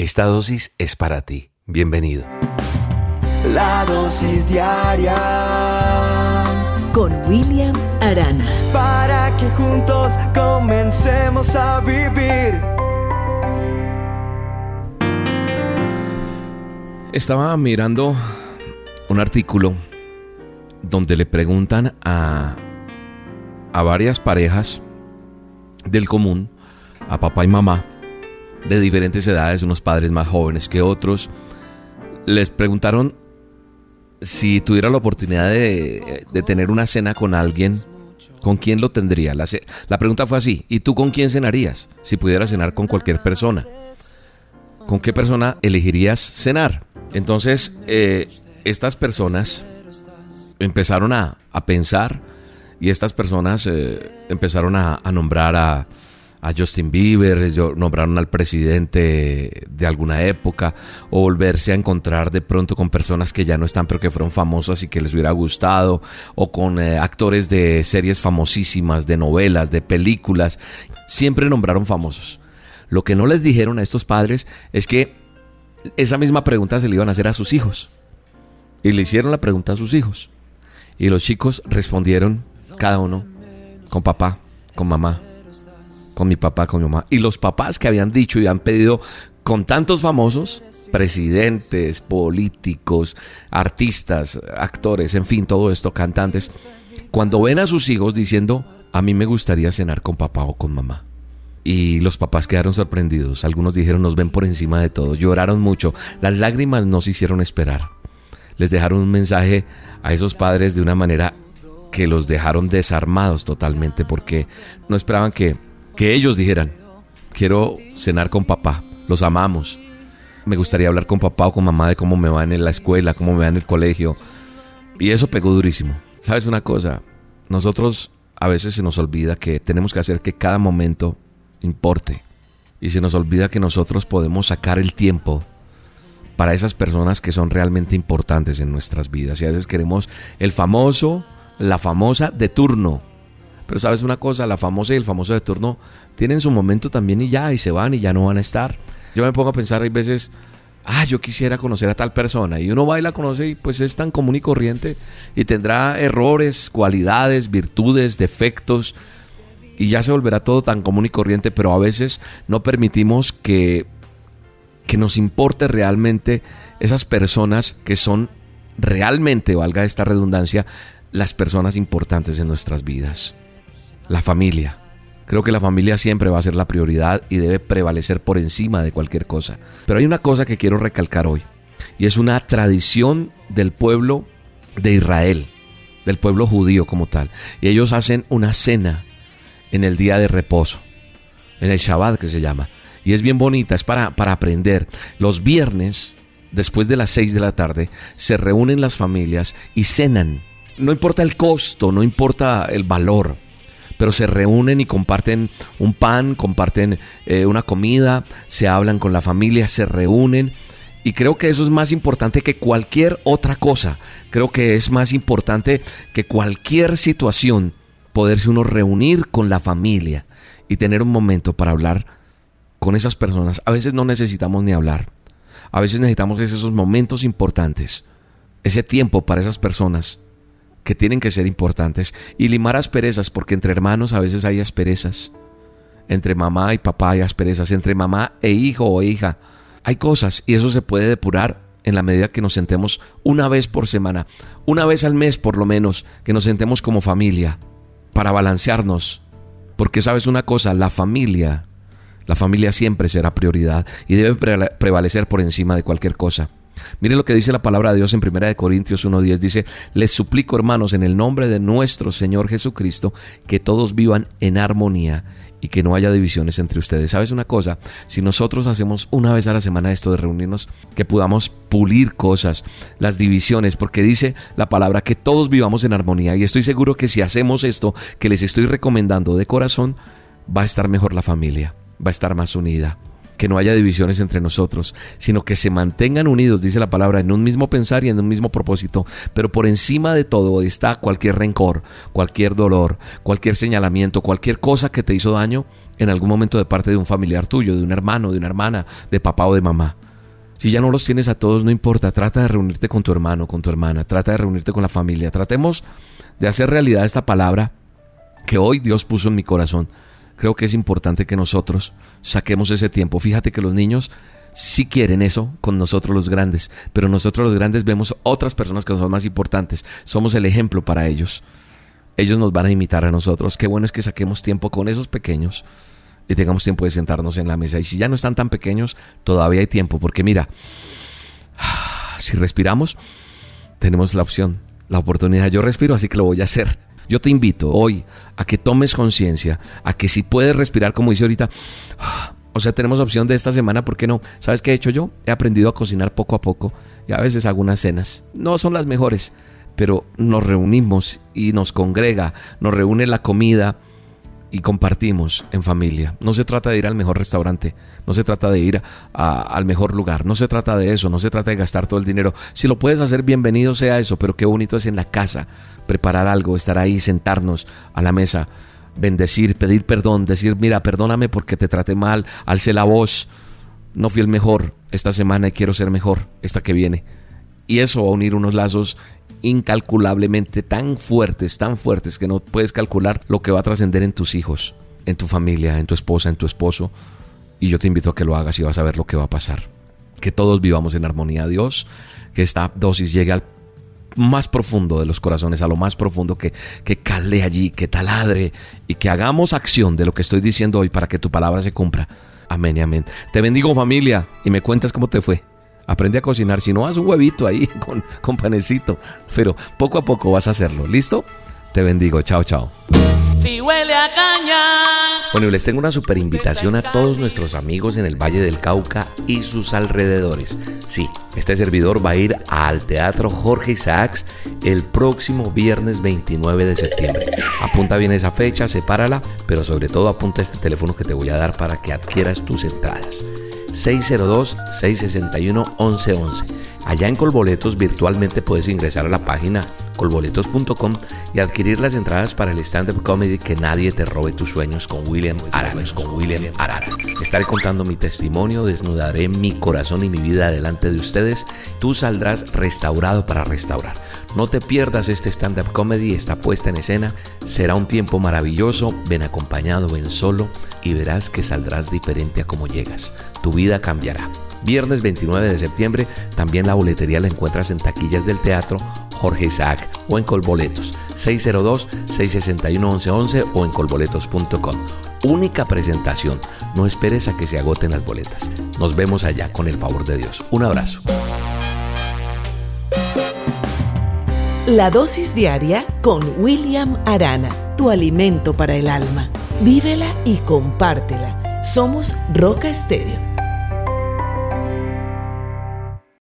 Esta dosis es para ti. Bienvenido. La dosis diaria con William Arana. Para que juntos comencemos a vivir. Estaba mirando un artículo donde le preguntan a, a varias parejas del común, a papá y mamá, de diferentes edades, unos padres más jóvenes que otros, les preguntaron si tuviera la oportunidad de, tener una cena con alguien, ¿con quién lo tendría? La, la, pregunta fue así, ¿y tú con quién cenarías si pudieras cenar con cualquier persona? ¿Con qué persona elegirías cenar? Entonces, eh, estas personas empezaron a, pensar y estas personas eh, empezaron a nombrar a a Justin Bieber, nombraron al presidente de alguna época, o volverse a encontrar de pronto con personas que ya no están pero que fueron famosas y que les hubiera gustado, o con eh, actores de series famosísimas, de novelas, de películas, siempre nombraron famosos. Lo que no les dijeron a estos padres es que esa misma pregunta se le iban a hacer a sus hijos. Y le hicieron la pregunta a sus hijos. Y los chicos respondieron, cada uno, con papá, con mamá, con mi papá, con mi mamá. Y los papás que habían dicho y han pedido con tantos famosos, presidentes, políticos, artistas, actores, en fin, todo esto, cantantes, cuando ven a sus hijos diciendo, a mí me gustaría cenar con papá o con mamá. Y los papás quedaron sorprendidos. Algunos dijeron, nos ven por encima de todo. Lloraron mucho. Las lágrimas no se hicieron esperar. Les dejaron un mensaje a esos padres de una manera que los dejaron desarmados totalmente porque no esperaban que que ellos dijeran, quiero cenar con papá, los amamos. Me gustaría hablar con papá o con mamá de cómo me van en la escuela, cómo me va en el colegio. Y eso pegó durísimo. ¿Sabes una cosa? Nosotros a veces se nos olvida que tenemos que hacer que cada momento importe. Y se nos olvida que nosotros podemos sacar el tiempo para esas personas que son realmente importantes en nuestras vidas. Y a veces queremos el famoso, la famosa de turno. Pero sabes una cosa, la famosa y el famoso de turno tienen su momento también y ya, y se van y ya no van a estar. Yo me pongo a pensar, hay veces, ah, yo quisiera conocer a tal persona. Y uno va y la conoce y pues es tan común y corriente y tendrá errores, cualidades, virtudes, defectos. Y ya se volverá todo tan común y corriente, pero a veces no permitimos que, que nos importe realmente esas personas que son realmente, valga esta redundancia, las personas importantes en nuestras vidas la familia. Creo que la familia siempre va a ser la prioridad y debe prevalecer por encima de cualquier cosa. Pero hay una cosa que quiero recalcar hoy, y es una tradición del pueblo de Israel, del pueblo judío como tal. Y ellos hacen una cena en el día de reposo, en el Shabbat que se llama. Y es bien bonita, es para, para aprender. Los viernes, después de las 6 de la tarde, se reúnen las familias y cenan. No importa el costo, no importa el valor pero se reúnen y comparten un pan, comparten eh, una comida, se hablan con la familia, se reúnen. Y creo que eso es más importante que cualquier otra cosa. Creo que es más importante que cualquier situación poderse uno reunir con la familia y tener un momento para hablar con esas personas. A veces no necesitamos ni hablar. A veces necesitamos esos momentos importantes, ese tiempo para esas personas que tienen que ser importantes y limar asperezas, porque entre hermanos a veces hay asperezas. Entre mamá y papá hay asperezas, entre mamá e hijo o hija hay cosas y eso se puede depurar en la medida que nos sentemos una vez por semana, una vez al mes por lo menos, que nos sentemos como familia para balancearnos. Porque sabes una cosa, la familia, la familia siempre será prioridad y debe prevalecer por encima de cualquier cosa. Mire lo que dice la palabra de Dios en 1 Corintios 1.10. Dice, les suplico hermanos en el nombre de nuestro Señor Jesucristo que todos vivan en armonía y que no haya divisiones entre ustedes. ¿Sabes una cosa? Si nosotros hacemos una vez a la semana esto de reunirnos, que podamos pulir cosas, las divisiones, porque dice la palabra que todos vivamos en armonía. Y estoy seguro que si hacemos esto que les estoy recomendando de corazón, va a estar mejor la familia, va a estar más unida que no haya divisiones entre nosotros, sino que se mantengan unidos, dice la palabra, en un mismo pensar y en un mismo propósito. Pero por encima de todo está cualquier rencor, cualquier dolor, cualquier señalamiento, cualquier cosa que te hizo daño en algún momento de parte de un familiar tuyo, de un hermano, de una hermana, de papá o de mamá. Si ya no los tienes a todos, no importa, trata de reunirte con tu hermano, con tu hermana, trata de reunirte con la familia. Tratemos de hacer realidad esta palabra que hoy Dios puso en mi corazón creo que es importante que nosotros saquemos ese tiempo. Fíjate que los niños sí quieren eso con nosotros los grandes, pero nosotros los grandes vemos otras personas que son más importantes. Somos el ejemplo para ellos. Ellos nos van a imitar a nosotros. Qué bueno es que saquemos tiempo con esos pequeños y tengamos tiempo de sentarnos en la mesa. Y si ya no están tan pequeños, todavía hay tiempo, porque mira, si respiramos, tenemos la opción, la oportunidad. Yo respiro, así que lo voy a hacer. Yo te invito hoy a que tomes conciencia, a que si puedes respirar, como dice ahorita, o sea, tenemos opción de esta semana, ¿por qué no? ¿Sabes qué he hecho yo? He aprendido a cocinar poco a poco y a veces hago unas cenas. No son las mejores, pero nos reunimos y nos congrega, nos reúne la comida y compartimos en familia. No se trata de ir al mejor restaurante, no se trata de ir al mejor lugar, no se trata de eso, no se trata de gastar todo el dinero. Si lo puedes hacer, bienvenido sea eso, pero qué bonito es en la casa preparar algo, estar ahí, sentarnos a la mesa, bendecir, pedir perdón, decir, mira, perdóname porque te traté mal, alce la voz, no fui el mejor esta semana y quiero ser mejor esta que viene. Y eso va a unir unos lazos incalculablemente tan fuertes, tan fuertes que no puedes calcular lo que va a trascender en tus hijos, en tu familia, en tu esposa, en tu esposo. Y yo te invito a que lo hagas y vas a ver lo que va a pasar. Que todos vivamos en armonía Dios, que esta dosis llegue al más profundo de los corazones, a lo más profundo que, que cale allí, que taladre y que hagamos acción de lo que estoy diciendo hoy para que tu palabra se cumpla. Amén y amén. Te bendigo familia y me cuentas cómo te fue. Aprende a cocinar. Si no, haz un huevito ahí con, con panecito. Pero poco a poco vas a hacerlo. ¿Listo? Te bendigo. Chao, chao. Si huele a caña. Bueno, y les tengo una super invitación a todos nuestros amigos en el Valle del Cauca y sus alrededores. Sí, este servidor va a ir al Teatro Jorge Isaacs el próximo viernes 29 de septiembre. Apunta bien esa fecha, sepárala, pero sobre todo apunta este teléfono que te voy a dar para que adquieras tus entradas. 602-661-1111. Allá en Colboletos virtualmente puedes ingresar a la página colboletos.com y adquirir las entradas para el stand-up comedy Que nadie te robe tus sueños con William Arana. Con William Arana. Estaré contando mi testimonio, desnudaré mi corazón y mi vida delante de ustedes. Tú saldrás restaurado para restaurar. No te pierdas este stand-up comedy, esta puesta en escena. Será un tiempo maravilloso. Ven acompañado, ven solo y verás que saldrás diferente a como llegas. Tu vida cambiará. Viernes 29 de septiembre, también la boletería la encuentras en taquillas del teatro Jorge Isaac o en Colboletos 602-661-1111 o en colboletos.com. Única presentación. No esperes a que se agoten las boletas. Nos vemos allá con el favor de Dios. Un abrazo. La dosis diaria con William Arana, tu alimento para el alma. Vívela y compártela. Somos Roca Estéreo